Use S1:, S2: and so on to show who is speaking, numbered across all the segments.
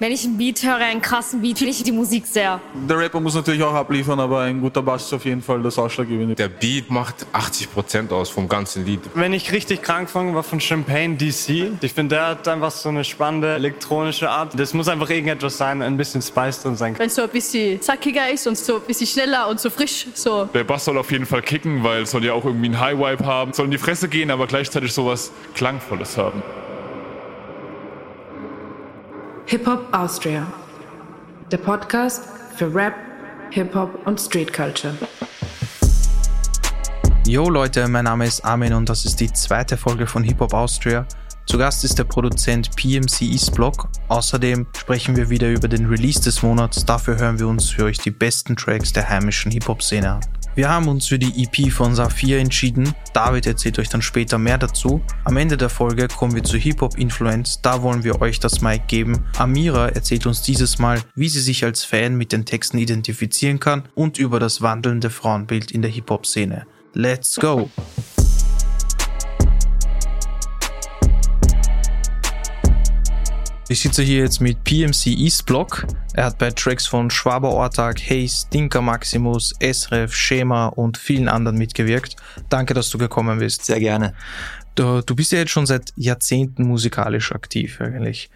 S1: Wenn ich einen Beat höre, einen krassen Beat, fühle ich die Musik sehr.
S2: Der Rapper muss natürlich auch abliefern, aber ein guter Bass ist auf jeden Fall das Ausschlaggebende.
S3: Der Beat macht 80% aus vom ganzen Lied.
S4: Wenn ich richtig krank fange, war von Champagne DC. Ich finde, der hat einfach so eine spannende elektronische Art. Das muss einfach irgendetwas sein, ein bisschen Spice drin sein.
S5: Wenn es so ein bisschen zackiger ist und so ein bisschen schneller und so frisch, so.
S6: Der Bass soll auf jeden Fall kicken, weil es soll ja auch irgendwie einen High-Vibe haben. Soll in die Fresse gehen, aber gleichzeitig sowas Klangvolles haben.
S7: Hip-Hop Austria. Der Podcast für Rap, Hip-Hop und Street Culture.
S8: Yo Leute, mein Name ist Armin und das ist die zweite Folge von Hip-Hop Austria. Zu Gast ist der Produzent PMC Eastblock. Außerdem sprechen wir wieder über den Release des Monats. Dafür hören wir uns für euch die besten Tracks der heimischen Hip-Hop-Szene an. Wir haben uns für die EP von Saphir entschieden. David erzählt euch dann später mehr dazu. Am Ende der Folge kommen wir zu Hip-Hop Influence. Da wollen wir euch das Mic geben. Amira erzählt uns dieses Mal, wie sie sich als Fan mit den Texten identifizieren kann und über das wandelnde Frauenbild in der Hip-Hop-Szene. Let's go! Ich sitze hier jetzt mit PMC Eastblock. Er hat bei Tracks von Schwaber Ortag, Haze, Dinka Maximus, Esref, Schema und vielen anderen mitgewirkt. Danke, dass du gekommen bist.
S9: Sehr gerne.
S8: Du, du bist ja jetzt schon seit Jahrzehnten musikalisch aktiv eigentlich.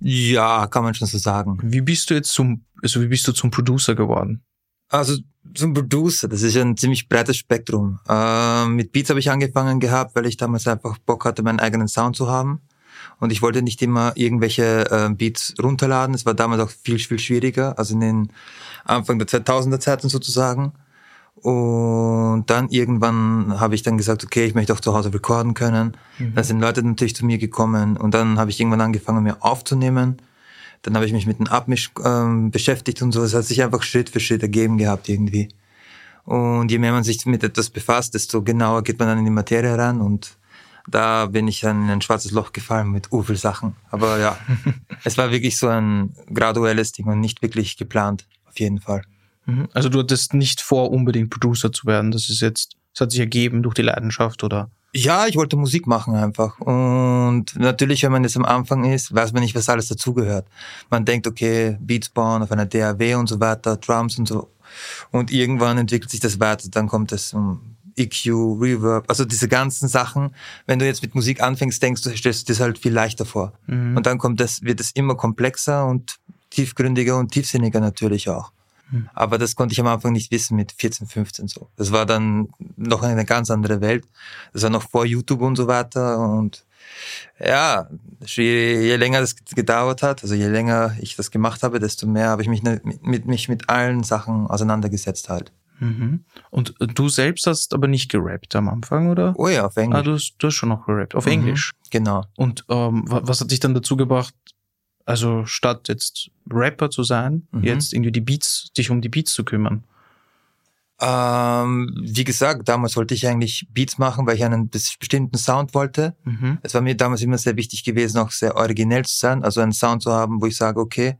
S9: Ja, kann man schon so sagen.
S8: Wie bist du jetzt zum, also wie bist du zum Producer geworden?
S9: Also zum Producer, das ist ja ein ziemlich breites Spektrum. Äh, mit Beats habe ich angefangen gehabt, weil ich damals einfach Bock hatte, meinen eigenen Sound zu haben. Und ich wollte nicht immer irgendwelche äh, Beats runterladen. Es war damals auch viel, viel schwieriger, also in den Anfang der 2000er Zeiten sozusagen. Und dann irgendwann habe ich dann gesagt, okay, ich möchte auch zu Hause recorden können. Mhm. Da sind Leute natürlich zu mir gekommen und dann habe ich irgendwann angefangen, mir aufzunehmen. Dann habe ich mich mit dem Abmisch ähm, beschäftigt und so. Es hat sich einfach Schritt für Schritt ergeben gehabt irgendwie. Und je mehr man sich mit etwas befasst, desto genauer geht man dann in die Materie ran und da bin ich dann in ein schwarzes Loch gefallen mit u viel Sachen. Aber ja, es war wirklich so ein graduelles Ding und nicht wirklich geplant, auf jeden Fall.
S8: Mhm. Also du hattest nicht vor, unbedingt Producer zu werden. Das ist jetzt, das hat sich ergeben durch die Leidenschaft, oder?
S9: Ja, ich wollte Musik machen einfach. Und natürlich, wenn man jetzt am Anfang ist, weiß man nicht, was alles dazugehört. Man denkt, okay, Beats bauen auf einer DAW und so weiter, Drums und so. Und irgendwann entwickelt sich das weiter. Dann kommt es um EQ, Reverb, also diese ganzen Sachen. Wenn du jetzt mit Musik anfängst, denkst du, stellst du das halt viel leichter vor. Mhm. Und dann kommt das, wird es immer komplexer und tiefgründiger und tiefsinniger natürlich auch. Mhm. Aber das konnte ich am Anfang nicht wissen mit 14, 15 so. Das war dann noch eine ganz andere Welt. Das war noch vor YouTube und so weiter und ja, je, je länger das gedauert hat, also je länger ich das gemacht habe, desto mehr habe ich mich mit, mit, mich mit allen Sachen auseinandergesetzt halt.
S8: Mhm. Und du selbst hast aber nicht gerappt am Anfang, oder?
S9: Oh ja, auf Englisch.
S8: Ah, du hast, du hast schon noch gerappt. Auf mhm. Englisch.
S9: Genau.
S8: Und ähm, was hat dich dann dazu gebracht, also statt jetzt Rapper zu sein, mhm. jetzt irgendwie die Beats, dich um die Beats zu kümmern?
S9: Ähm, wie gesagt, damals wollte ich eigentlich Beats machen, weil ich einen bestimmten Sound wollte. Mhm. Es war mir damals immer sehr wichtig gewesen, auch sehr originell zu sein, also einen Sound zu haben, wo ich sage, okay,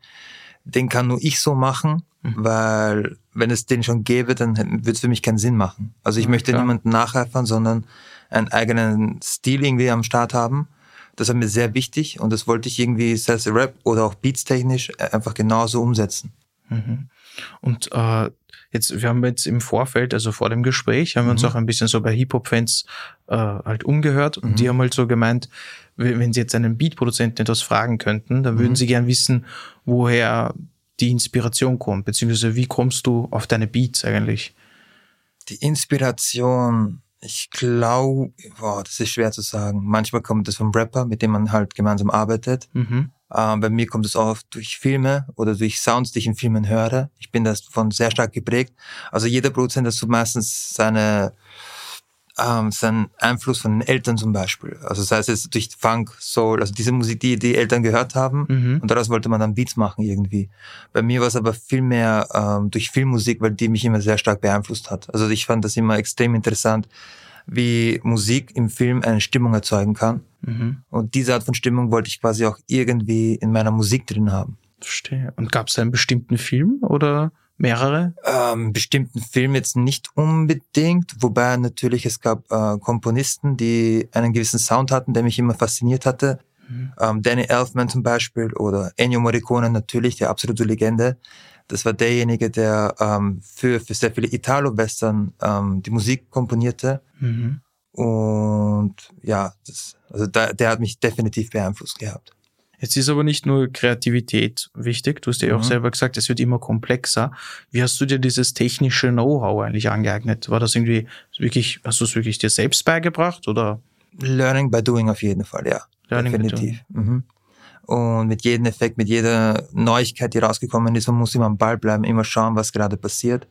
S9: den kann nur ich so machen, mhm. weil wenn es den schon gäbe, dann würde es für mich keinen Sinn machen. Also ich ja, möchte klar. niemanden nacheifern, sondern einen eigenen Stil irgendwie am Start haben. Das ist mir sehr wichtig und das wollte ich irgendwie, es Rap oder auch Beats technisch, äh, einfach genauso umsetzen.
S8: Mhm. Und äh, jetzt, wir haben jetzt im Vorfeld, also vor dem Gespräch, haben wir uns mhm. auch ein bisschen so bei Hip-Hop-Fans äh, halt umgehört und mhm. die haben halt so gemeint, wenn sie jetzt einen Beat-Produzenten etwas fragen könnten, dann würden mhm. sie gern wissen, woher die Inspiration kommt, beziehungsweise wie kommst du auf deine Beats eigentlich?
S9: Die Inspiration, ich glaube, boah, das ist schwer zu sagen. Manchmal kommt es vom Rapper, mit dem man halt gemeinsam arbeitet. Mhm. Ähm, bei mir kommt es oft durch Filme oder durch Sounds, die ich in Filmen höre. Ich bin davon sehr stark geprägt. Also jeder Produzent hat so meistens seine ähm, sein Einfluss von den Eltern zum Beispiel. Also sei es jetzt durch Funk, Soul, also diese Musik, die die Eltern gehört haben mhm. und daraus wollte man dann Beats machen irgendwie. Bei mir war es aber viel mehr ähm, durch Filmmusik, weil die mich immer sehr stark beeinflusst hat. Also ich fand das immer extrem interessant, wie Musik im Film eine Stimmung erzeugen kann. Mhm. Und diese Art von Stimmung wollte ich quasi auch irgendwie in meiner Musik drin haben.
S8: Verstehe. Und gab es einen bestimmten Film oder? Mehrere?
S9: Ähm, bestimmten Film jetzt nicht unbedingt, wobei natürlich es gab äh, Komponisten, die einen gewissen Sound hatten, der mich immer fasziniert hatte. Ähm, Danny Elfman zum Beispiel oder Ennio Morricone natürlich, der absolute Legende. Das war derjenige, der ähm, für, für sehr viele Italo-Western ähm, die Musik komponierte.
S8: Mhm.
S9: Und ja, das, also da, der hat mich definitiv beeinflusst gehabt.
S8: Jetzt ist aber nicht nur Kreativität wichtig, du hast ja auch
S9: Mhm.
S8: selber gesagt, es wird immer komplexer. Wie hast du dir dieses technische Know-how eigentlich angeeignet? War das irgendwie wirklich, hast du es wirklich dir selbst beigebracht oder?
S9: Learning by doing auf jeden Fall, ja.
S8: Learning by
S9: definitiv. Mhm. Und mit jedem Effekt, mit jeder Neuigkeit, die rausgekommen ist, man muss immer am Ball bleiben, immer schauen, was gerade passiert.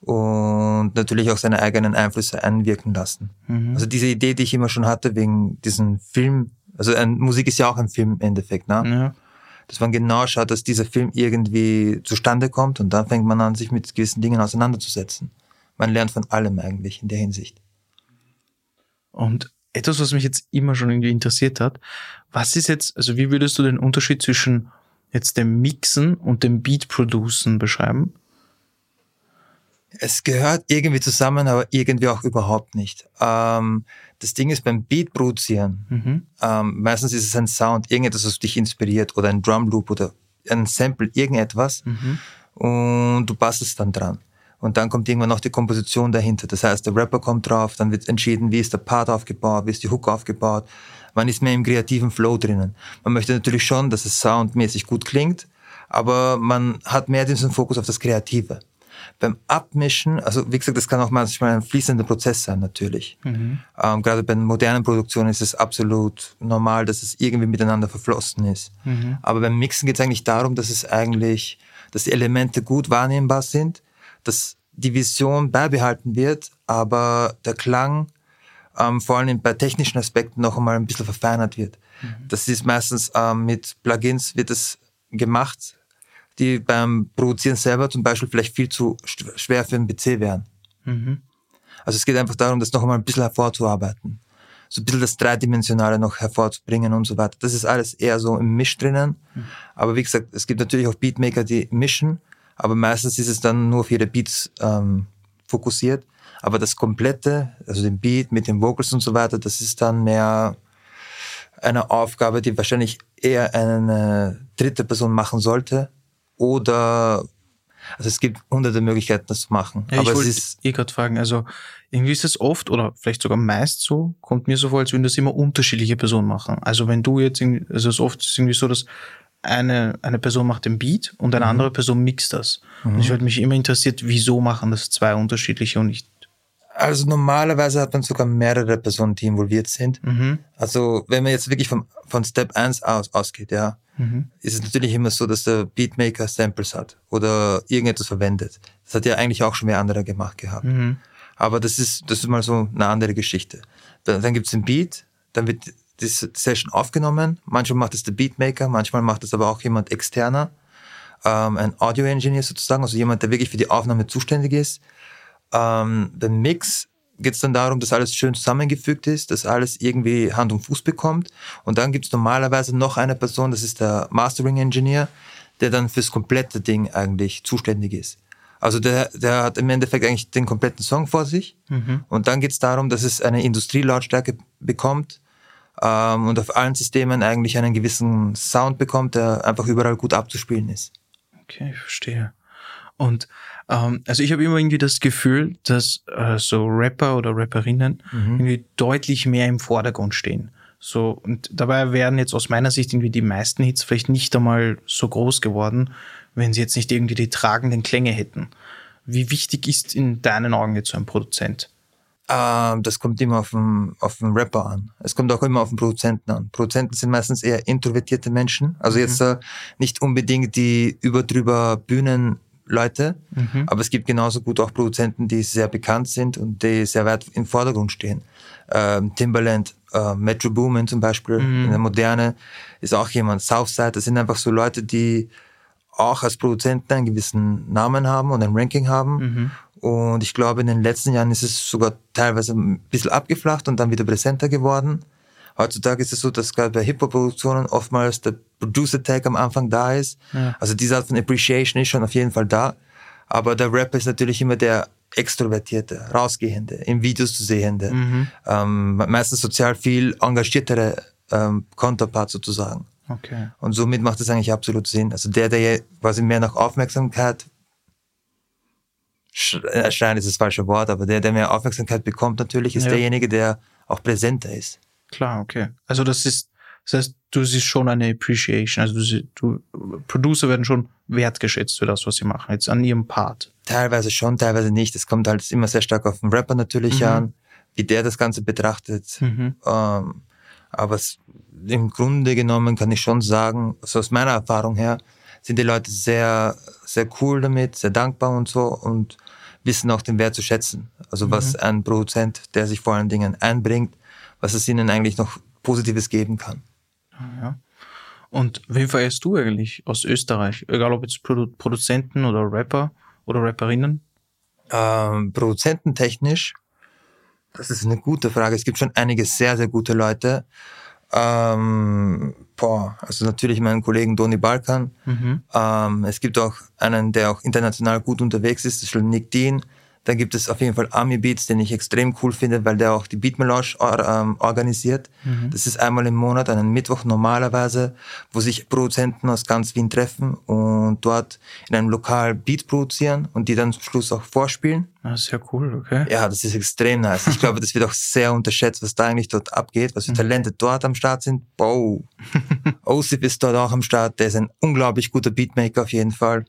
S9: Und natürlich auch seine eigenen Einflüsse einwirken lassen.
S8: Mhm.
S9: Also diese Idee, die ich immer schon hatte, wegen diesem Film, also ein, Musik ist ja auch ein Film im Endeffekt, ne?
S8: Ja.
S9: Dass man genau schaut, dass dieser Film irgendwie zustande kommt und dann fängt man an, sich mit gewissen Dingen auseinanderzusetzen. Man lernt von allem eigentlich in der Hinsicht.
S8: Und etwas, was mich jetzt immer schon irgendwie interessiert hat, was ist jetzt, also wie würdest du den Unterschied zwischen jetzt dem Mixen und dem Beat-Producen beschreiben?
S9: Es gehört irgendwie zusammen, aber irgendwie auch überhaupt nicht. Ähm, das Ding ist beim Beat produzieren,
S8: Mhm.
S9: ähm, meistens ist es ein Sound, irgendetwas, was dich inspiriert oder ein Drum Loop oder ein Sample, irgendetwas
S8: Mhm.
S9: und du bastelst dann dran. Und dann kommt irgendwann noch die Komposition dahinter. Das heißt, der Rapper kommt drauf, dann wird entschieden, wie ist der Part aufgebaut, wie ist die Hook aufgebaut. Man ist mehr im kreativen Flow drinnen. Man möchte natürlich schon, dass es soundmäßig gut klingt, aber man hat mehr diesen Fokus auf das Kreative. Beim Abmischen, also wie gesagt, das kann auch manchmal ein fließender Prozess sein, natürlich. Ähm, gerade bei modernen Produktionen ist es absolut normal, dass es irgendwie miteinander verflossen ist. Aber beim Mixen geht es eigentlich darum, dass es eigentlich, dass die Elemente gut wahrnehmbar sind, dass die Vision beibehalten wird, aber der Klang ähm, vor allem bei technischen Aspekten noch einmal ein bisschen verfeinert wird. Das ist meistens ähm, mit Plugins wird es gemacht, die beim Produzieren selber zum Beispiel vielleicht viel zu sch- schwer für einen PC wären.
S8: Mhm.
S9: Also es geht einfach darum, das noch einmal ein bisschen hervorzuarbeiten. So ein bisschen das Dreidimensionale noch hervorzubringen und so weiter. Das ist alles eher so im Misch drinnen. Aber wie gesagt, es gibt natürlich auch Beatmaker, die mischen, aber meistens ist es dann nur auf ihre Beats ähm, fokussiert. Aber das Komplette, also den Beat mit den Vocals und so weiter, das ist dann mehr eine Aufgabe, die wahrscheinlich eher eine dritte Person machen sollte. Oder, also es gibt hunderte Möglichkeiten, das zu machen.
S8: Ja,
S9: aber
S8: ich wollte eh gerade fragen, also irgendwie ist es oft oder vielleicht sogar meist so, kommt mir so vor, als würden das immer unterschiedliche Personen machen. Also wenn du jetzt, irgendwie, also es ist oft irgendwie so, dass eine, eine Person macht den Beat und eine andere Person mixt das. Und ich würde mich immer interessiert, wieso machen das zwei unterschiedliche und nicht.
S9: Also normalerweise hat man sogar mehrere Personen, die involviert sind.
S8: Mhm.
S9: Also wenn man jetzt wirklich vom, von Step 1 aus, ausgeht, ja,
S8: Mhm.
S9: ist es natürlich immer so, dass der Beatmaker Samples hat oder irgendetwas verwendet. Das hat ja eigentlich auch schon wer anderer gemacht gehabt.
S8: Mhm.
S9: Aber das ist, das ist mal so eine andere Geschichte. Dann, dann gibt's den Beat, dann wird die Session aufgenommen. Manchmal macht es der Beatmaker, manchmal macht es aber auch jemand externer, ähm, ein Audio-Engineer sozusagen, also jemand, der wirklich für die Aufnahme zuständig ist. Ähm, beim Mix geht es dann darum, dass alles schön zusammengefügt ist, dass alles irgendwie Hand und Fuß bekommt. Und dann gibt es normalerweise noch eine Person, das ist der Mastering Engineer, der dann fürs komplette Ding eigentlich zuständig ist. Also der, der hat im Endeffekt eigentlich den kompletten Song vor sich. Und dann geht es darum, dass es eine Industrielautstärke bekommt ähm, und auf allen Systemen eigentlich einen gewissen Sound bekommt, der einfach überall gut abzuspielen ist.
S8: Okay, ich verstehe. Und ähm, also ich habe immer irgendwie das Gefühl, dass äh, so Rapper oder Rapperinnen irgendwie deutlich mehr im Vordergrund stehen. So, und dabei wären jetzt aus meiner Sicht irgendwie die meisten Hits vielleicht nicht einmal so groß geworden, wenn sie jetzt nicht irgendwie die tragenden Klänge hätten. Wie wichtig ist in deinen Augen jetzt so ein Produzent?
S9: Ähm, das kommt immer auf den, auf den Rapper an. Es kommt auch immer auf den Produzenten an. Produzenten sind meistens eher introvertierte Menschen. Also jetzt äh, nicht unbedingt die überdrüber Bühnenleute, aber es gibt genauso gut auch Produzenten, die sehr bekannt sind und die sehr weit im Vordergrund stehen. Ähm, Timbaland, äh, Metro Boomin zum Beispiel, in der Moderne, ist auch jemand. Southside, das sind einfach so Leute, die auch als Produzenten einen gewissen Namen haben und ein Ranking haben. Und ich glaube, in den letzten Jahren ist es sogar teilweise ein bisschen abgeflacht und dann wieder präsenter geworden. Heutzutage ist es so, dass gerade bei Hip-Hop-Produktionen oftmals der Producer-Tag am Anfang da ist. Also diese Art von Appreciation ist schon auf jeden Fall da. Aber der Rapper ist natürlich immer der Extrovertierte, Rausgehende, in Videos zu sehende, ähm, meistens sozial viel engagiertere ähm, Counterpart sozusagen.
S8: Okay.
S9: Und somit macht es eigentlich absolut Sinn. Also der, der ja quasi mehr nach Aufmerksamkeit, sch- äh, schreien ist das falsche Wort, aber der, der mehr Aufmerksamkeit bekommt natürlich, ist
S8: Ja.
S9: derjenige, der auch präsenter ist.
S8: Klar, okay. Also das ist, das heißt, du siehst schon eine Appreciation. Also du, du Producer werden schon wertgeschätzt für das, was sie machen, jetzt an ihrem Part.
S9: Teilweise schon, teilweise nicht. Es kommt halt immer sehr stark auf den Rapper natürlich
S8: Mhm.
S9: an, wie der das Ganze betrachtet.
S8: Mhm.
S9: Ähm, aber es, im Grunde genommen kann ich schon sagen, so aus meiner Erfahrung her, sind die Leute sehr, sehr cool damit, sehr dankbar und so und wissen auch den Wert zu schätzen. Also was ein Produzent, der sich vor allen Dingen einbringt, was es ihnen eigentlich noch Positives geben kann.
S8: Ja. Und wen verehrst du eigentlich aus Österreich? Egal ob jetzt Produ Produzenten oder Rapper oder Rapperinnen?
S9: Ähm, produzententechnisch, das ist eine gute Frage. Es gibt schon einige sehr, sehr gute Leute. Ähm, boah, also natürlich meinen Kollegen Doni Balkan.
S8: Mhm.
S9: Ähm, es gibt auch einen, der auch international gut unterwegs ist, das ist schon Nick Dean. Dann gibt es auf jeden Fall Army Beats, den ich extrem cool finde, weil der auch die Beat Melange ähm, organisiert. Das ist einmal im Monat, einen Mittwoch normalerweise, wo sich Produzenten aus ganz Wien treffen und dort in einem Lokal Beats produzieren und die dann zum Schluss auch vorspielen.
S8: Ah, sehr cool, okay.
S9: Ja, das ist extrem nice. Ich glaube, das wird auch sehr unterschätzt, was da eigentlich dort abgeht, was für Talente dort am Start sind. Wow. Osip ist dort auch am Start. Der ist ein unglaublich guter Beatmaker auf jeden Fall.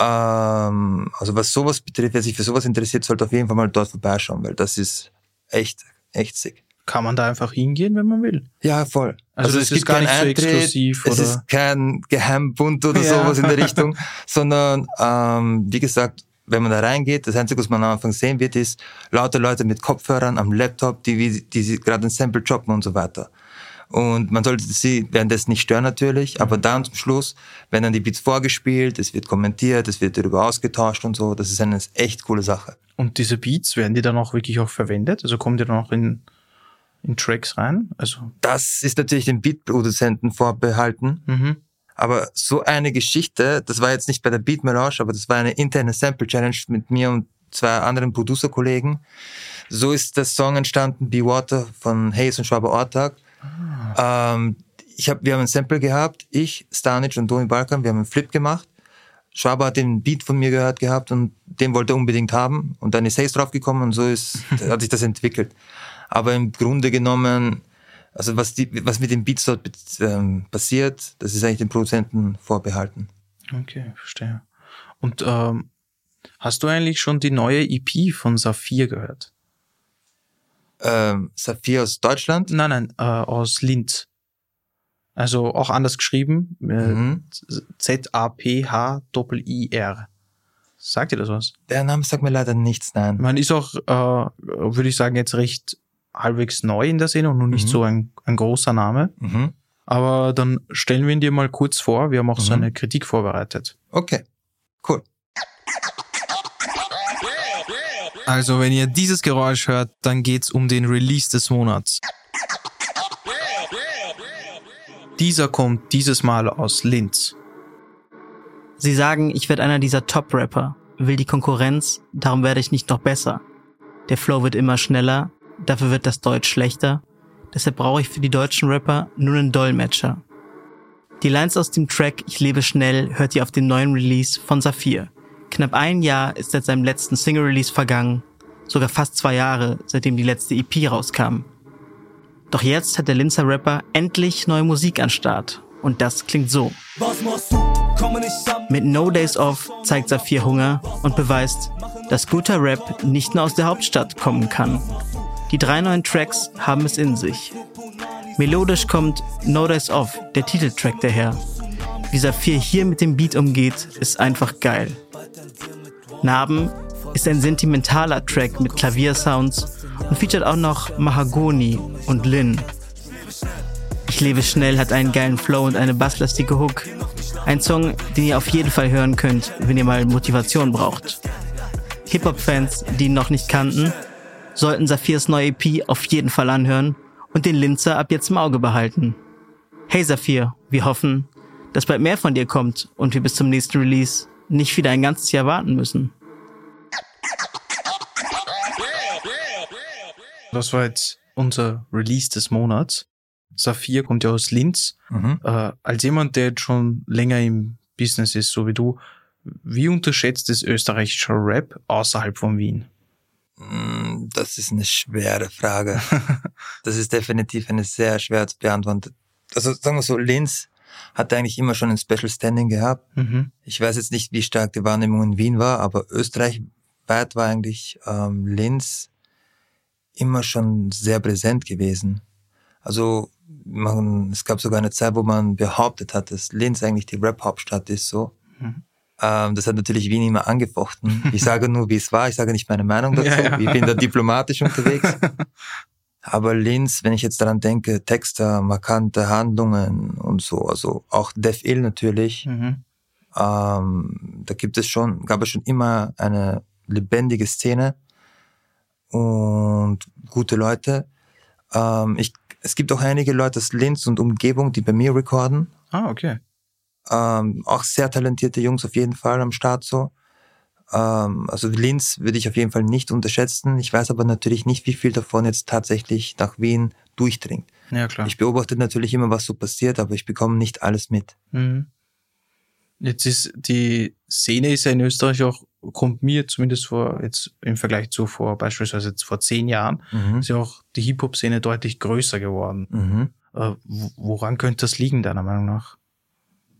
S9: Ähm, also was sowas betrifft, wer sich für sowas interessiert, sollte auf jeden Fall mal dort vorbeischauen, weil das ist echt, echt sick.
S8: Kann man da einfach hingehen, wenn man will?
S9: Ja, voll.
S8: Also das ist gar nicht so exklusiv,
S9: es
S8: oder?
S9: ist kein Geheimbund oder
S8: Ja.
S9: sowas in der Richtung, sondern ähm, wie gesagt, wenn man da reingeht, das Einzige, was man am Anfang sehen wird, ist lauter Leute mit Kopfhörern am Laptop, die, die, die gerade ein Sample droppen und so weiter. Und man sollte sie währenddessen nicht stören natürlich, aber dann zum Schluss werden dann die Beats vorgespielt, es wird kommentiert, es wird darüber ausgetauscht und so. Das ist eine echt coole Sache.
S8: Und diese Beats, werden die dann auch wirklich auch verwendet? Also kommen die dann auch in, in Tracks rein? Also,
S9: Das ist natürlich den Beatproduzenten vorbehalten.
S8: mhm.
S9: Aber so eine Geschichte, das war jetzt nicht bei der Beat Melange, aber das war eine interne Sample Challenge mit mir und zwei anderen Producer-Kollegen. So ist der Song entstanden, Be Water von Hayes und Schwaber Ortag. Ähm, ich hab, wir haben ein Sample gehabt, ich, Stanic und Tony Balkan, wir haben einen Flip gemacht. Schwaber hat den Beat von mir gehört gehabt und den wollte er unbedingt haben. Und dann ist Hayes draufgekommen und so ist, hat sich das entwickelt. Aber im Grunde genommen, also was, die, was mit den Beats dort ähm, passiert, das ist eigentlich den Produzenten vorbehalten.
S8: Okay, verstehe. Und ähm, hast du eigentlich schon die neue EP von Saphir gehört?
S9: Ähm, Saphir aus Deutschland.
S8: Nein, nein, äh, aus Linz. Also auch anders geschrieben. Äh,
S9: Mhm.
S8: Z-A-P-H-I-R. Sagt ihr das was?
S9: Der Name sagt mir leider nichts, nein.
S8: Man ist auch, äh, würde ich sagen, jetzt recht halbwegs neu in der Szene und noch nicht
S9: Mhm.
S8: so ein, ein großer Name.
S9: Mhm.
S8: Aber dann stellen wir ihn dir mal kurz vor. Wir haben auch so
S9: Mhm.
S8: eine Kritik vorbereitet.
S9: Okay, cool.
S8: Also, wenn ihr dieses Geräusch hört, dann geht's um den Release des Monats. Dieser kommt dieses Mal aus Linz.
S10: Sie sagen, ich werde einer dieser Top-Rapper, will die Konkurrenz, darum werde ich nicht noch besser. Der Flow wird immer schneller, dafür wird das Deutsch schlechter, deshalb brauche ich für die deutschen Rapper nur einen Dolmetscher. Die Lines aus dem Track Ich lebe schnell hört ihr auf dem neuen Release von Saphir. Knapp ein Jahr ist seit seinem letzten Single-Release vergangen, sogar fast zwei Jahre, seitdem die letzte EP rauskam. Doch jetzt hat der Linzer Rapper endlich neue Musik an Start. Und das klingt so. Mit No Days Off zeigt Saphir Hunger und beweist, dass guter Rap nicht nur aus der Hauptstadt kommen kann. Die drei neuen Tracks haben es in sich. Melodisch kommt No Days Off, der Titeltrack daher. Wie Saphir hier mit dem Beat umgeht, ist einfach geil. Narben ist ein sentimentaler Track mit Klaviersounds und featuret auch noch Mahagoni und Lin. Ich lebe schnell hat einen geilen Flow und eine basslastige Hook. Ein Song, den ihr auf jeden Fall hören könnt, wenn ihr mal Motivation braucht. Hip-Hop-Fans, die ihn noch nicht kannten, sollten Saphirs neue EP auf jeden Fall anhören und den Linzer ab jetzt im Auge behalten. Hey Saphir, wir hoffen, dass bald mehr von dir kommt und wir bis zum nächsten Release nicht wieder ein ganzes Jahr warten müssen.
S8: Das war jetzt unser Release des Monats. Saphir kommt ja aus Linz.
S9: Mhm.
S8: Äh, als jemand, der jetzt schon länger im Business ist, so wie du, wie unterschätzt das österreichische Rap außerhalb von Wien?
S9: Mm, Das ist eine schwere Frage. das ist definitiv eine sehr schwer zu beantworten. Also sagen wir so, Linz hat eigentlich immer schon ein Special Standing gehabt.
S8: Mhm.
S9: Ich weiß jetzt nicht, wie stark die Wahrnehmung in Wien war, aber österreichweit war eigentlich ähm, Linz immer schon sehr präsent gewesen. Also man, es gab sogar eine Zeit, wo man behauptet hat, dass Linz eigentlich die Rap-Hauptstadt ist, so.
S8: Mhm.
S9: Ähm, das hat natürlich Wien immer angefochten. Ich sage nur, wie es war. Ich sage nicht meine Meinung dazu.
S8: Ja, ja.
S9: Ich bin da diplomatisch unterwegs. Aber Linz, wenn ich jetzt daran denke, Texte, markante Handlungen und so, also auch Def Ill natürlich,
S8: Mhm.
S9: ähm, da gibt es schon, gab es schon immer eine lebendige Szene und gute Leute. Ähm, ich, es gibt auch einige Leute aus Linz und Umgebung, die bei mir recorden.
S8: Ah, okay.
S9: Ähm, auch sehr talentierte Jungs auf jeden Fall am Start so. Ähm, also Linz würde ich auf jeden Fall nicht unterschätzen. Ich weiß aber natürlich nicht, wie viel davon jetzt tatsächlich nach Wien durchdringt.
S8: Ja, klar.
S9: Ich beobachte natürlich immer, was so passiert, aber ich bekomme nicht alles mit.
S8: Mhm. Jetzt ist die Szene ist ja in Österreich auch, kommt mir zumindest vor, jetzt im Vergleich zu vor, beispielsweise jetzt vor zehn Jahren,
S9: Mhm.
S8: ist ja auch die Hip-Hop-Szene deutlich größer geworden.
S9: Mhm.
S8: Äh, wo- woran könnte das liegen, deiner Meinung nach?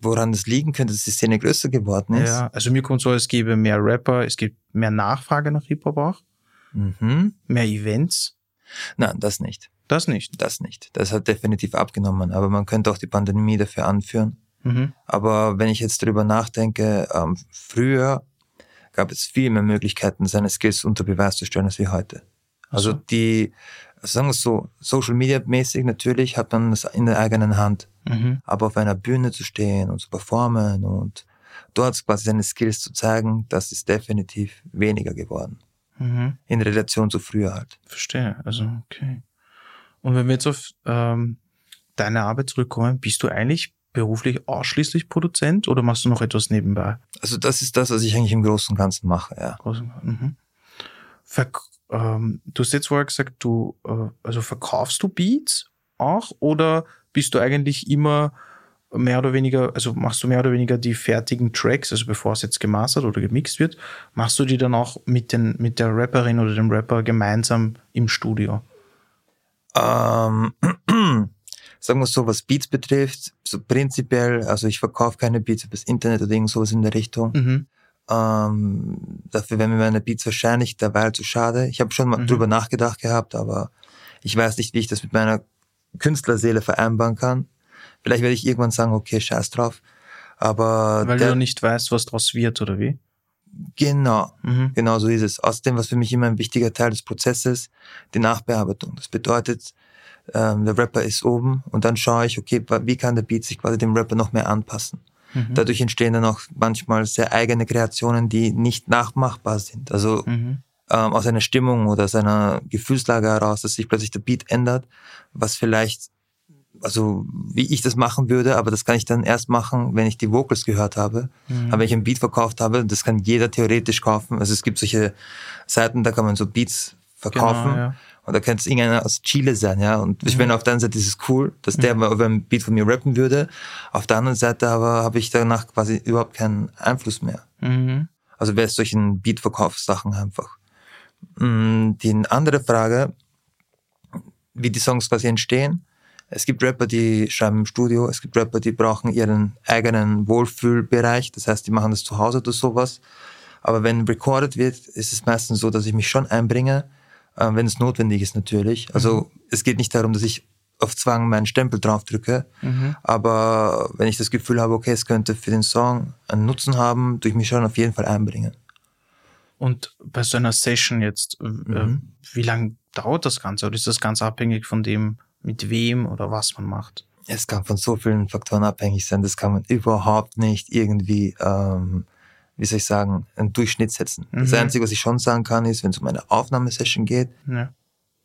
S9: Woran das liegen könnte, dass die Szene größer geworden ist?
S8: Ja, also mir kommt so, es gäbe mehr Rapper, es gibt mehr Nachfrage nach Hip-Hop auch,
S9: Mhm.
S8: mehr Events.
S9: Nein, das nicht.
S8: Das nicht.
S9: Das nicht. Das hat definitiv abgenommen. Aber man könnte auch die Pandemie dafür anführen.
S8: Mhm.
S9: Aber wenn ich jetzt darüber nachdenke, ähm, früher gab es viel mehr Möglichkeiten, seine Skills unter Beweis zu stellen, als wie heute. Also
S8: so.
S9: die, sagen wir es so, Social Media mäßig natürlich hat man das in der eigenen Hand.
S8: Mhm.
S9: Aber auf einer Bühne zu stehen und zu performen und dort quasi seine Skills zu zeigen, das ist definitiv weniger geworden.
S8: Mhm.
S9: In Relation zu früher halt.
S8: Verstehe. Also, okay. Und wenn wir jetzt auf ähm, deine Arbeit zurückkommen, bist du eigentlich beruflich ausschließlich Produzent oder machst du noch etwas nebenbei?
S9: Also das ist das, was ich eigentlich im Großen und Ganzen mache, ja.
S8: Großen- Mhm. Verk ähm, du hast jetzt vorher gesagt, du äh, also verkaufst du Beats auch oder bist du eigentlich immer mehr oder weniger, also machst du mehr oder weniger die fertigen Tracks, also bevor es jetzt gemastert oder gemixt wird, machst du die dann auch mit, den, mit der Rapperin oder dem Rapper gemeinsam im Studio?
S9: Ähm, sagen wir so, was Beats betrifft, so prinzipiell, also ich verkaufe keine Beats übers Internet oder irgend sowas in der Richtung.
S8: Mhm.
S9: Ähm, dafür wären mir meine Beats wahrscheinlich derweil zu schade. Ich habe schon mal
S8: Mhm.
S9: drüber nachgedacht gehabt, aber ich weiß nicht, wie ich das mit meiner Künstlerseele vereinbaren kann. Vielleicht werde ich irgendwann sagen, okay, scheiß drauf. Aber
S8: Weil
S9: der,
S8: du nicht weißt, was draus wird, oder wie?
S9: genau,
S8: Mhm.
S9: Genau so ist es. Außerdem, was für mich immer ein wichtiger Teil des Prozesses, die Nachbearbeitung. Das bedeutet, ähm, der Rapper ist oben und dann schaue ich, okay, wie kann der Beat sich quasi dem Rapper noch mehr anpassen.
S8: Mhm.
S9: Dadurch entstehen dann auch manchmal sehr eigene Kreationen, die nicht nachmachbar sind. Also
S8: Mhm.
S9: Ähm, aus einer Stimmung oder aus einer Gefühlslage heraus, dass sich plötzlich der Beat ändert, was vielleicht, also wie ich das machen würde, aber das kann ich dann erst machen, wenn ich die Vocals gehört habe.
S8: Mhm.
S9: Aber wenn ich einen Beat verkauft habe, das kann jeder theoretisch kaufen. Also es gibt solche Seiten, da kann man so Beats verkaufen.
S8: Genau, ja.
S9: Und da könnte es irgendeiner aus Chile sein, ja. Und ich finde, auf der einen Seite ist es cool, dass der mal über einen Beat von mir rappen würde. Auf der anderen Seite aber habe ich danach quasi überhaupt keinen Einfluss mehr.
S8: Mhm.
S9: Also bei solchen Beatverkaufssachen einfach. Mm, Die andere Frage, wie die Songs quasi entstehen. Es gibt Rapper, die schreiben im Studio, es gibt Rapper, die brauchen ihren eigenen Wohlfühlbereich, das heißt, die machen das zu Hause oder sowas. Aber wenn recorded wird, ist es meistens so, dass ich mich schon einbringe, äh, wenn es notwendig ist natürlich. Also es geht nicht darum, dass ich auf Zwang meinen Stempel draufdrücke,
S8: Mhm.
S9: aber wenn ich das Gefühl habe, okay, es könnte für den Song einen Nutzen haben, tue ich mich schon auf jeden Fall einbringen.
S8: Und bei so einer Session jetzt, äh,
S9: Mhm.
S8: wie lange dauert das Ganze? Oder ist das ganz abhängig von dem, mit wem oder was man macht?
S9: Es kann von so vielen Faktoren abhängig sein, das kann man überhaupt nicht irgendwie, ähm, wie soll ich sagen, einen Durchschnitt setzen. Das
S8: Mhm.
S9: Einzige, was ich schon sagen kann, ist, wenn es um eine Aufnahmesession geht,
S8: Ja.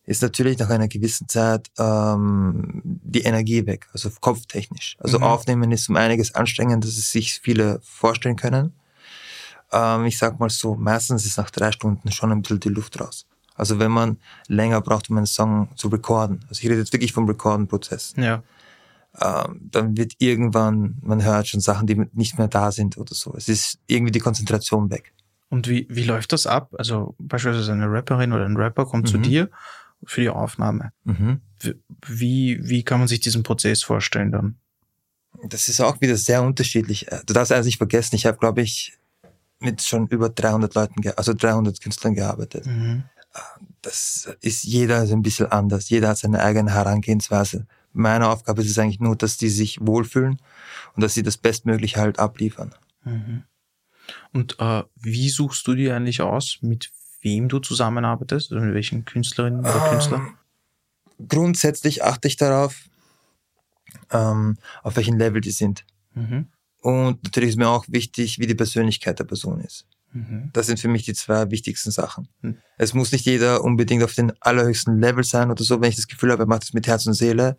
S9: ist natürlich nach einer gewissen Zeit ähm, die Energie weg, also kopftechnisch. Also
S8: Mhm.
S9: Aufnehmen ist um einiges anstrengender, dass es sich viele vorstellen können. Ähm, ich sag mal so, meistens ist nach drei Stunden schon ein bisschen die Luft raus. Also wenn man länger braucht, um einen Song zu recorden. Also ich rede jetzt wirklich vom Recorden-Prozess.
S8: Ja.
S9: ähm, dann wird irgendwann, man hört schon Sachen, die nicht mehr da sind oder so. Es ist irgendwie die Konzentration weg.
S8: Und wie, wie läuft das ab? Also beispielsweise eine Rapperin oder ein Rapper kommt
S9: Mhm.
S8: zu dir für die Aufnahme.
S9: Mhm.
S8: Wie, wie kann man sich diesen Prozess vorstellen dann?
S9: Das ist auch wieder sehr unterschiedlich. Äh, Du darfst eines nicht vergessen, ich habe, glaube ich, mit schon über 300 Leuten, also 300 Künstlern gearbeitet.
S8: Mhm.
S9: Das ist jeder so ein bisschen anders. Jeder hat seine eigene Herangehensweise. Meine Aufgabe ist es eigentlich nur, dass die sich wohlfühlen und dass sie das bestmöglich halt abliefern.
S8: Mhm. Und äh, wie suchst du dir eigentlich aus, mit wem du zusammenarbeitest? Also mit welchen Künstlerinnen oder Künstlern?
S9: Ähm, grundsätzlich achte ich darauf, ähm, auf welchem Level die sind.
S8: Mhm.
S9: Und natürlich ist mir auch wichtig, wie die Persönlichkeit der Person ist.
S8: Mhm.
S9: Das sind für mich die zwei wichtigsten Sachen.
S8: Hm.
S9: Es muss nicht jeder unbedingt auf den allerhöchsten Level sein oder so. Wenn ich das Gefühl habe, er macht es mit Herz und Seele,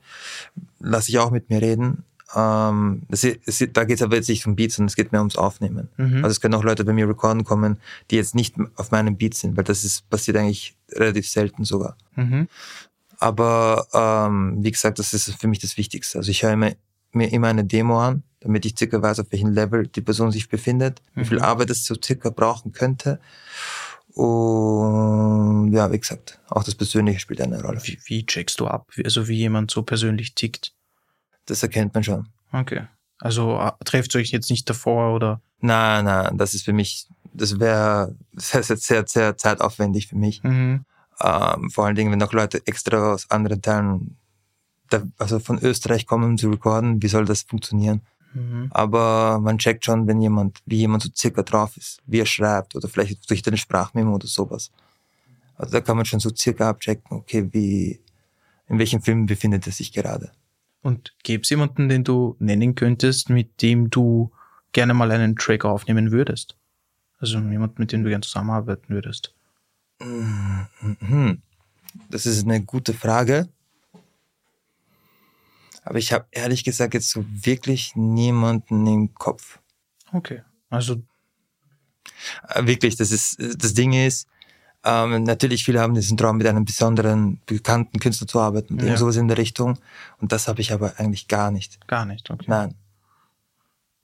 S9: lasse ich auch mit mir reden. Ähm, das, es, da geht es aber jetzt nicht um Beats, sondern es geht mehr ums Aufnehmen.
S8: Mhm.
S9: Also es können auch Leute bei mir recorden kommen, die jetzt nicht auf meinem Beat sind, weil das ist passiert eigentlich relativ selten sogar.
S8: Mhm.
S9: Aber ähm, wie gesagt, das ist für mich das Wichtigste. Also ich höre mir, mir immer eine Demo an, damit ich circa weiß, auf welchem Level die Person sich befindet, wie viel
S8: Mhm.
S9: Arbeit es so circa brauchen könnte. Und ja, wie gesagt, auch das Persönliche spielt eine Rolle.
S8: Wie, wie checkst du ab? Wie- Also wie jemand so persönlich tickt?
S9: Das erkennt man schon.
S8: Okay. Also äh, trefft ihr euch jetzt nicht davor oder?
S9: Nein, nein, das ist für mich, das wäre sehr, sehr, sehr, sehr zeitaufwendig für mich.
S8: Mhm.
S9: Ähm, vor allen Dingen, wenn auch Leute extra aus anderen Teilen, da, also von Österreich kommen, um zu recorden, wie soll das funktionieren?
S8: Mhm.
S9: Aber man checkt schon, wenn jemand, wie jemand so circa drauf ist, wie er schreibt oder vielleicht durch eine Sprachmemo oder sowas. Also da kann man schon so circa abchecken, okay, wie, in welchem Film befindet er sich gerade.
S8: Und gäbe es jemanden, den du nennen könntest, mit dem du gerne mal einen Track aufnehmen würdest? Also jemand, mit dem du gerne zusammenarbeiten würdest?
S9: Mhm. Das ist eine gute Frage. Aber ich habe ehrlich gesagt jetzt so wirklich niemanden im Kopf.
S8: Okay. Also
S9: Äh, Wirklich, das ist, das Ding ist, ähm, natürlich viele haben diesen Traum, mit einem besonderen, bekannten Künstler zu arbeiten,
S8: Ja.
S9: ja. sowas in der Richtung. Und das habe ich aber eigentlich gar nicht.
S8: gar nicht. Okay.
S9: Nein.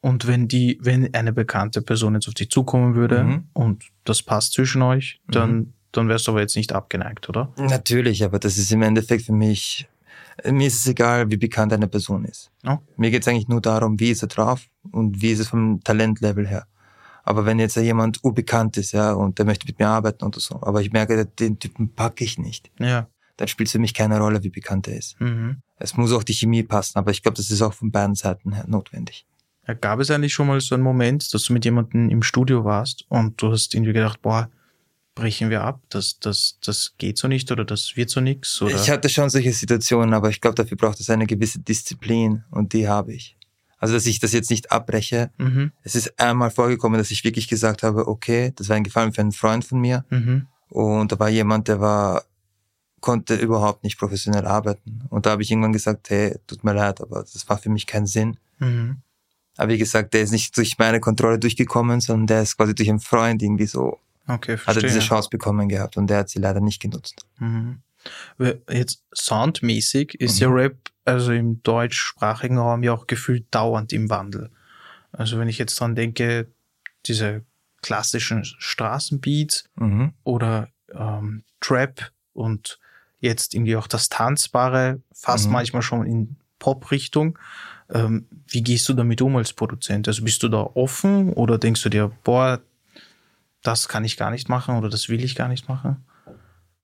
S8: Und wenn die, wenn eine bekannte Person jetzt auf dich zukommen würde
S9: Mhm.
S8: und das passt zwischen euch, dann, dann wärst du aber jetzt nicht abgeneigt, oder?
S9: Natürlich, aber das ist im Endeffekt für mich, mir ist es egal, wie bekannt eine Person ist.
S8: Oh.
S9: Mir geht es eigentlich nur darum, wie ist er drauf und wie ist es vom Talentlevel her. Aber wenn jetzt jemand unbekannt ist, ja, und der möchte mit mir arbeiten oder so, aber ich merke, den Typen packe ich nicht,
S8: Ja.
S9: dann spielt es für mich keine Rolle, wie bekannt er ist.
S8: Mhm.
S9: Es muss auch die Chemie passen, aber ich glaube, das ist auch von beiden Seiten her notwendig.
S8: Ja, gab es eigentlich schon mal so einen Moment, dass du mit jemandem im Studio warst und du hast irgendwie gedacht, boah, brechen wir ab, das, das, das geht so nicht oder das wird so oder?
S9: Ich hatte schon solche Situationen, aber ich glaube, dafür braucht es eine gewisse Disziplin und die habe ich. Also, dass ich das jetzt nicht abbreche.
S8: mhm.
S9: Es ist einmal vorgekommen, dass ich wirklich gesagt habe, okay, das war ein Gefallen für einen Freund von mir
S8: Mhm.
S9: und da war jemand, der war, konnte überhaupt nicht professionell arbeiten. Und da habe ich irgendwann gesagt, hey, tut mir leid, aber das war für mich keinen Sinn.
S8: Mhm.
S9: Aber wie gesagt, der ist nicht durch meine Kontrolle durchgekommen, sondern der ist quasi durch einen Freund irgendwie so,
S8: Okay,
S9: hat er
S8: verstehe.
S9: diese Chance bekommen gehabt und der hat sie leider nicht genutzt.
S8: Mhm. Jetzt soundmäßig ist
S9: Mhm.
S8: ja Rap, also im deutschsprachigen Raum ja auch gefühlt dauernd im Wandel. Also wenn ich jetzt dran denke, diese klassischen Straßenbeats
S9: Mhm.
S8: oder ähm, Trap und jetzt irgendwie auch das Tanzbare, fast
S9: Mhm.
S8: manchmal schon in Pop-Richtung. Ähm, wie gehst du damit um als Produzent? Also bist du da offen oder denkst du dir, boah, das kann ich gar nicht machen oder das will ich gar nicht machen?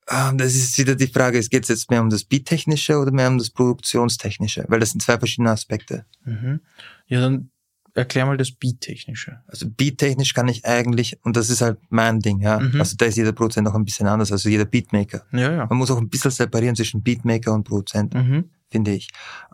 S9: Ah, Das ist wieder die Frage, es geht jetzt mehr um das Beat-Technische oder mehr um das Produktionstechnische? Weil das sind zwei verschiedene Aspekte.
S8: Mhm. Ja, dann erklär mal das Beat-Technische.
S9: Also Beat-technisch kann ich eigentlich, und das ist halt mein Ding, ja.
S8: Mhm.
S9: Also da ist jeder Produzent noch ein bisschen anders, also jeder Beatmaker.
S8: Ja, ja.
S9: Man muss auch ein bisschen separieren zwischen Beatmaker und Produzent,
S8: Mhm.
S9: finde ich.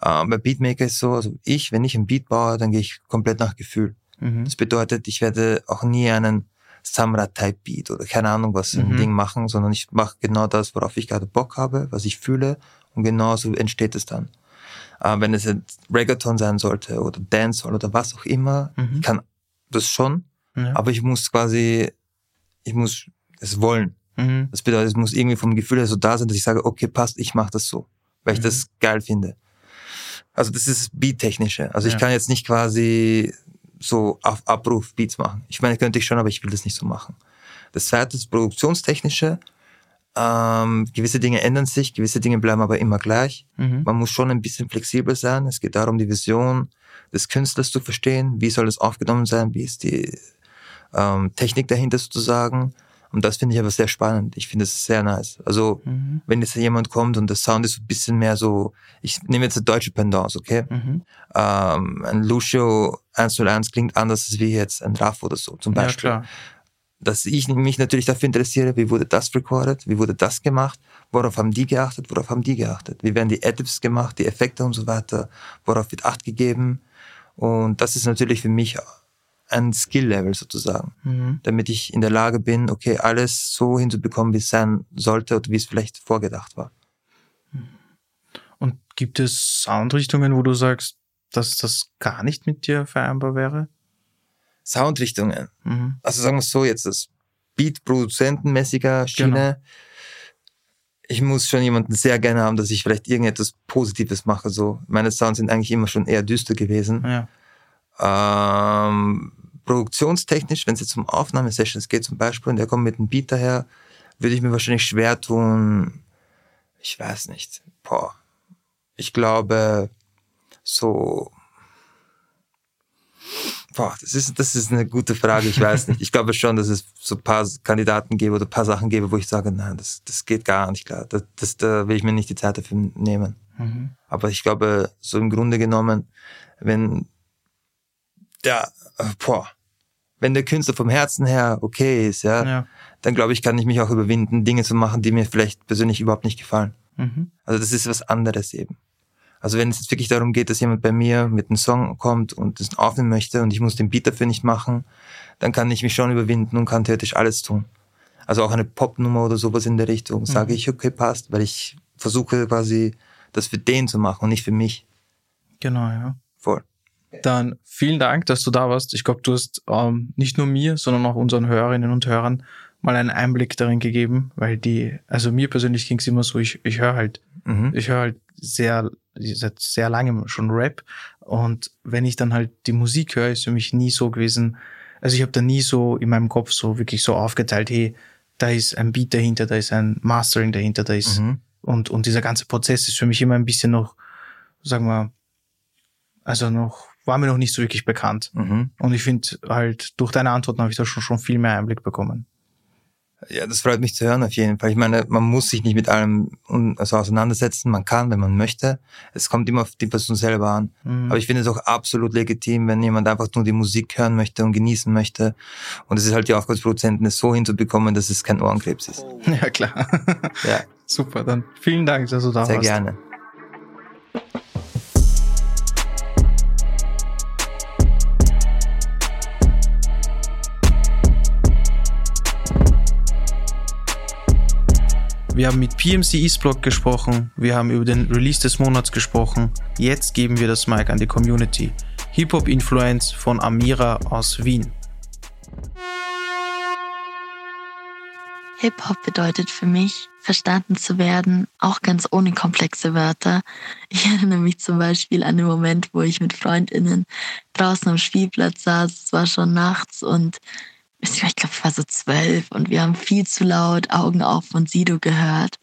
S9: Ähm, bei Beatmaker ist so, also ich, wenn ich ein Beat baue, dann gehe ich komplett nach Gefühl.
S8: Mhm.
S9: Das bedeutet, ich werde auch nie einen Samra-Type-Beat oder keine Ahnung was ein
S8: Mhm.
S9: Ding machen, sondern ich mache genau das, worauf ich gerade Bock habe, was ich fühle und genau so entsteht es dann. Äh, wenn es jetzt Reggaeton sein sollte oder Dancehall oder was auch immer,
S8: Mhm.
S9: ich kann das schon,
S8: Ja.
S9: aber ich muss quasi, ich muss es wollen.
S8: Mhm.
S9: Das bedeutet, es muss irgendwie vom Gefühl her so da sein, dass ich sage, okay, passt, ich mache das so, weil ich
S8: Mhm.
S9: das geil finde. Also das ist Beat-technische. Also
S8: Ja.
S9: ich kann jetzt nicht quasi so auf Abruf Beats machen. Ich meine, könnte ich schon, aber ich will das nicht so machen. Das zweite ist Produktionstechnische. Ähm, gewisse Dinge ändern sich, gewisse Dinge bleiben aber immer gleich.
S8: Mhm.
S9: Man muss schon ein bisschen flexibel sein. Es geht darum, die Vision des Künstlers zu verstehen. Wie soll es aufgenommen sein? Wie ist die ähm, Technik dahinter sozusagen? Und das finde ich aber sehr spannend. Ich finde es sehr nice. Also,
S8: Mhm.
S9: wenn jetzt jemand kommt und der Sound ist ein bisschen mehr so, ich nehme jetzt eine deutsche Pendant, okay?
S8: Mhm.
S9: Ähm, ein Lucio 101 klingt anders als wie jetzt ein Raff oder so, zum
S8: Ja,
S9: Beispiel
S8: klar.
S9: dass ich mich natürlich dafür interessiere, wie wurde das recorded, wie wurde das gemacht, worauf haben die geachtet, worauf haben die geachtet, wie werden die Edits gemacht, die Effekte und so weiter, worauf wird Acht gegeben. Und das ist natürlich für mich ein Skill-Level sozusagen,
S8: Mhm.
S9: damit ich in der Lage bin, okay, alles so hinzubekommen, wie es sein sollte oder wie es vielleicht vorgedacht war.
S8: Und gibt es Soundrichtungen, wo du sagst, dass das gar nicht mit dir vereinbar wäre?
S9: Soundrichtungen.
S8: Mhm.
S9: also sagen wir es so jetzt, das Beat-Produzentenmäßiger Schiene. Ich muss schon jemanden sehr gerne haben, dass ich vielleicht irgendetwas Positives mache. So, meine Sounds sind eigentlich immer schon eher düster gewesen.
S8: Ja.
S9: Ähm, produktionstechnisch, wenn es jetzt um Aufnahmesessions geht zum Beispiel, und der kommt mit einem Beat daher, würde ich mir wahrscheinlich schwer tun. Ich weiß nicht. Boah. Ich glaube, so Boah, das ist, das ist eine gute Frage, ich weiß nicht. Ich glaube schon, dass es so ein paar Kandidaten gäbe oder ein paar Sachen gäbe, wo ich sage, nein, das, das geht gar nicht klar. Das, das, da will ich mir nicht die Zeit dafür nehmen.
S8: Mhm.
S9: Aber ich glaube, so im Grunde genommen, wenn, ja, äh, boah, wenn der Künstler vom Herzen her okay ist, ja,
S8: Ja.
S9: dann glaube ich, kann ich mich auch überwinden, Dinge zu machen, die mir vielleicht persönlich überhaupt nicht gefallen.
S8: Mhm.
S9: Also das ist was anderes eben. Also wenn es jetzt wirklich darum geht, dass jemand bei mir mit einem Song kommt und das aufnehmen möchte und ich muss den Beat dafür nicht machen, dann kann ich mich schon überwinden und kann theoretisch alles tun. Also auch eine Popnummer oder sowas in der Richtung, sage ich, okay, passt, weil ich versuche quasi das für den zu machen und nicht für mich.
S8: Genau, ja.
S9: Voll.
S8: Dann vielen Dank, dass du da warst. Ich glaube, du hast ähm, nicht nur mir, sondern auch unseren Hörerinnen und Hörern mal einen Einblick darin gegeben, weil die, also mir persönlich ging es immer so, ich, ich höre halt,
S9: Mhm.
S8: ich höre halt sehr, seit sehr langem schon Rap und wenn ich dann halt die Musik höre, ist für mich nie so gewesen, also ich habe da nie so in meinem Kopf so wirklich so aufgeteilt, hey, da ist ein Beat dahinter, da ist ein Mastering dahinter, da ist
S9: Mhm.
S8: und, und dieser ganze Prozess ist für mich immer ein bisschen noch, sagen wir, also noch, war mir noch nicht so wirklich bekannt.
S9: Mhm.
S8: Und ich finde halt, durch deine Antworten habe ich da schon, schon viel mehr Einblick bekommen.
S9: Ja, das freut mich zu hören auf jeden Fall. Ich meine, man muss sich nicht mit allem also auseinandersetzen. Man kann, wenn man möchte. Es kommt immer auf die Person selber an.
S8: Mhm.
S9: Aber ich finde es auch absolut legitim, wenn jemand einfach nur die Musik hören möchte und genießen möchte. Und es ist halt die Aufgabe des Produzenten, es so hinzubekommen, dass es kein Ohrenkrebs ist.
S8: Ja, klar.
S9: Ja,
S8: Super, dann vielen Dank, dass du da
S9: sehr
S8: warst.
S9: gerne.
S8: Wir haben mit PMC Eastblock gesprochen, wir haben über den Release des Monats gesprochen. Jetzt geben wir das Mic an die Community. Hip-Hop-Influence von Amira aus Wien.
S11: Hip-Hop bedeutet für mich, verstanden zu werden, auch ganz ohne komplexe Wörter. Ich erinnere mich zum Beispiel an den Moment, wo ich mit FreundInnen draußen am Spielplatz saß. Es war schon nachts und ich glaube, ich war so zwölf und wir haben viel zu laut Augen auf von Sido gehört.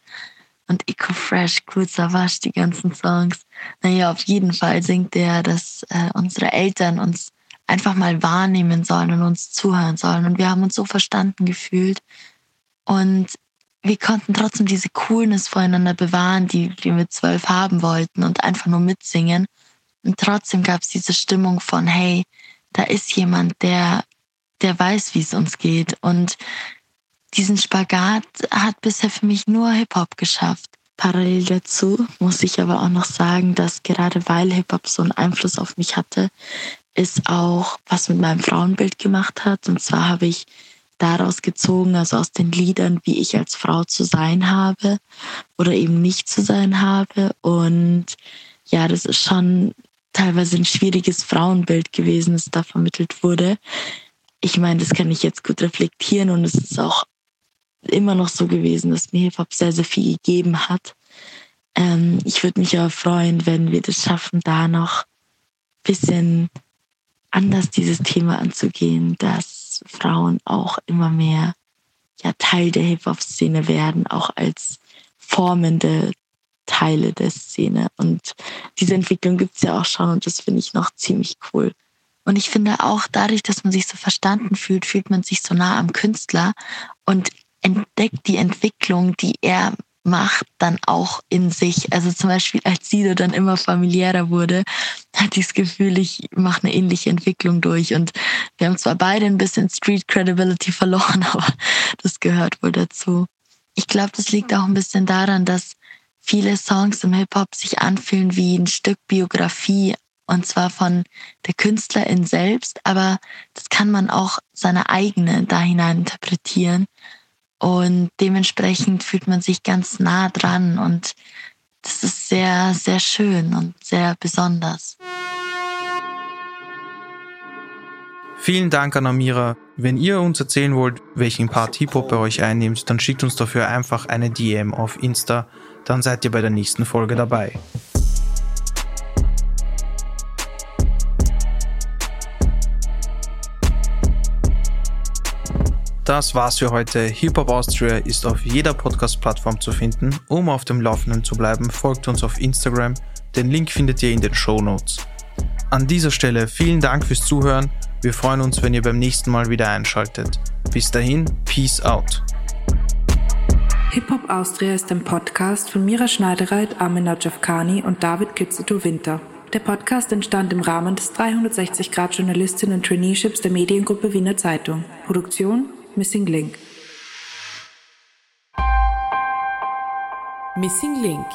S11: Und Eco Fresh, Cool Savage, die ganzen Songs. Naja, auf jeden Fall singt der, dass äh, unsere Eltern uns einfach mal wahrnehmen sollen und uns zuhören sollen. Und wir haben uns so verstanden gefühlt. Und wir konnten trotzdem diese Coolness voreinander bewahren, die wir mit zwölf haben wollten und einfach nur mitsingen. Und trotzdem gab es diese Stimmung von, hey, da ist jemand, der, der weiß, wie es uns geht. Und diesen Spagat hat bisher für mich nur Hip-Hop geschafft. Parallel dazu muss ich aber auch noch sagen, dass gerade weil Hip-Hop so einen Einfluss auf mich hatte, es auch was mit meinem Frauenbild gemacht hat. Und zwar habe ich daraus gezogen, also aus den Liedern, wie ich als Frau zu sein habe oder eben nicht zu sein habe. Und ja, das ist schon teilweise ein schwieriges Frauenbild gewesen, das da vermittelt wurde. Ich meine, das kann ich jetzt gut reflektieren und es ist auch immer noch so gewesen, dass mir Hip-Hop sehr, sehr viel gegeben hat. Ähm, ich würde mich aber freuen, wenn wir das schaffen, da noch ein bisschen anders dieses Thema anzugehen, dass Frauen auch immer mehr ja, Teil der Hip-Hop-Szene werden, auch als formende Teile der Szene. Und diese Entwicklung gibt es ja auch schon und das finde ich noch ziemlich cool. Und ich finde auch dadurch, dass man sich so verstanden fühlt, fühlt man sich so nah am Künstler und entdeckt die Entwicklung, die er macht, dann auch in sich. Also zum Beispiel, als Sido dann immer familiärer wurde, hatte ich das Gefühl, ich mache eine ähnliche Entwicklung durch. Und wir haben zwar beide ein bisschen Street Credibility verloren, aber das gehört wohl dazu. Ich glaube, das liegt auch ein bisschen daran, dass viele Songs im Hip-Hop sich anfühlen wie ein Stück Biografie und zwar von der Künstlerin selbst, aber das kann man auch seine eigene da hinein interpretieren. Und dementsprechend fühlt man sich ganz nah dran und das ist sehr, sehr schön und sehr besonders.
S8: Vielen Dank an Amira. Wenn ihr uns erzählen wollt, welchen Part Hip-Hop bei euch einnimmt, dann schickt uns dafür einfach eine DM auf Insta, dann seid ihr bei der nächsten Folge dabei. Das war's für heute. Hip Hop Austria ist auf jeder Podcast-Plattform zu finden. Um auf dem Laufenden zu bleiben, folgt uns auf Instagram. Den Link findet ihr in den Show Notes. An dieser Stelle vielen Dank fürs Zuhören. Wir freuen uns, wenn ihr beim nächsten Mal wieder einschaltet. Bis dahin, Peace out.
S7: Hip Hop Austria ist ein Podcast von Mira Schneidereit, Amina Jafkani und David Kitzeto Winter. Der Podcast entstand im Rahmen des 360 Grad Journalistinnen Traineeships der Mediengruppe Wiener Zeitung. Produktion Missing Link.
S12: Missing Link